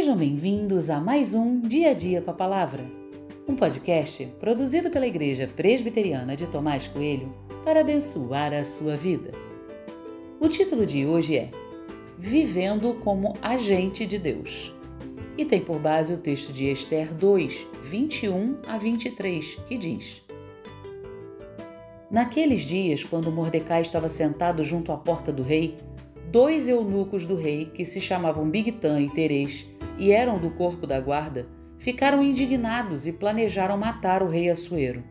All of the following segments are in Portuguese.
Sejam bem-vindos a mais um Dia a Dia com a Palavra, um podcast produzido pela Igreja Presbiteriana de Tomás Coelho para abençoar a sua vida. O título de hoje é Vivendo como Agente de Deus e tem por base o texto de Esther 2, 21 a 23, que diz: Naqueles dias, quando Mordecai estava sentado junto à porta do rei, dois eunucos do rei, que se chamavam Bigtan e Teres, e eram do corpo da guarda, ficaram indignados e planejaram matar o rei Assuero.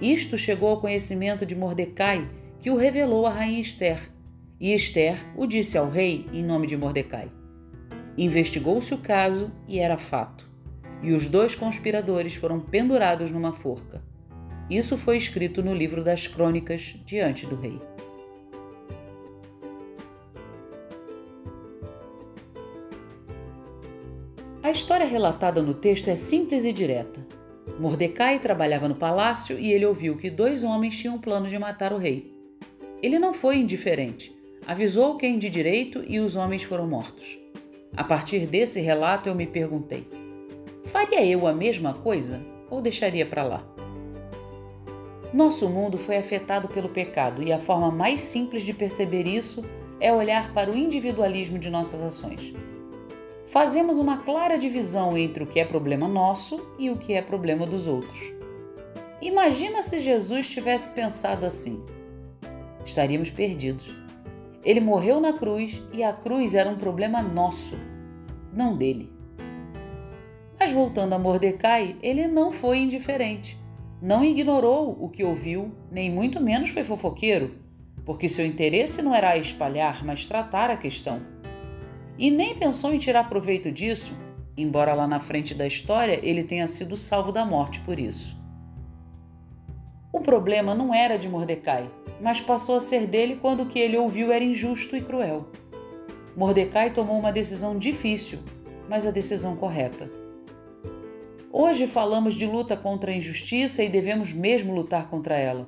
Isto chegou ao conhecimento de Mordecai, que o revelou à rainha Esther, e Esther o disse ao rei em nome de Mordecai. Investigou-se o caso e era fato, e os dois conspiradores foram pendurados numa forca. Isso foi escrito no livro das crônicas diante do rei. A história relatada no texto é simples e direta. Mordecai trabalhava no palácio e ele ouviu que dois homens tinham plano de matar o rei. Ele não foi indiferente, avisou quem de direito e os homens foram mortos. A partir desse relato eu me perguntei: faria eu a mesma coisa ou deixaria para lá? Nosso mundo foi afetado pelo pecado e a forma mais simples de perceber isso é olhar para o individualismo de nossas ações fazemos uma clara divisão entre o que é problema nosso e o que é problema dos outros. Imagina se Jesus tivesse pensado assim: estaríamos perdidos. Ele morreu na cruz e a cruz era um problema nosso, não dele. Mas voltando a Mordecai, ele não foi indiferente. Não ignorou o que ouviu, nem muito menos foi fofoqueiro, porque seu interesse não era espalhar, mas tratar a questão e nem pensou em tirar proveito disso, embora lá na frente da história ele tenha sido salvo da morte por isso. O problema não era de Mordecai, mas passou a ser dele quando o que ele ouviu era injusto e cruel. Mordecai tomou uma decisão difícil, mas a decisão correta. Hoje falamos de luta contra a injustiça e devemos mesmo lutar contra ela.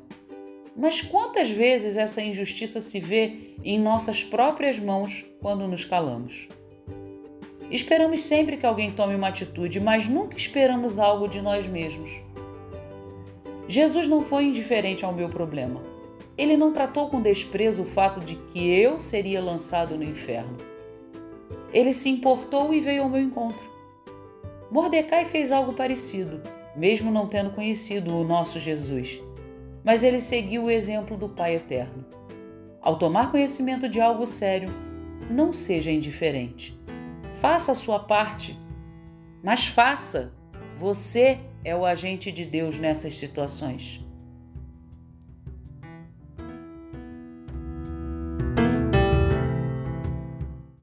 Mas quantas vezes essa injustiça se vê em nossas próprias mãos quando nos calamos? Esperamos sempre que alguém tome uma atitude, mas nunca esperamos algo de nós mesmos. Jesus não foi indiferente ao meu problema. Ele não tratou com desprezo o fato de que eu seria lançado no inferno. Ele se importou e veio ao meu encontro. Mordecai fez algo parecido, mesmo não tendo conhecido o nosso Jesus mas ele seguiu o exemplo do Pai Eterno. Ao tomar conhecimento de algo sério, não seja indiferente. Faça a sua parte, mas faça. Você é o agente de Deus nessas situações.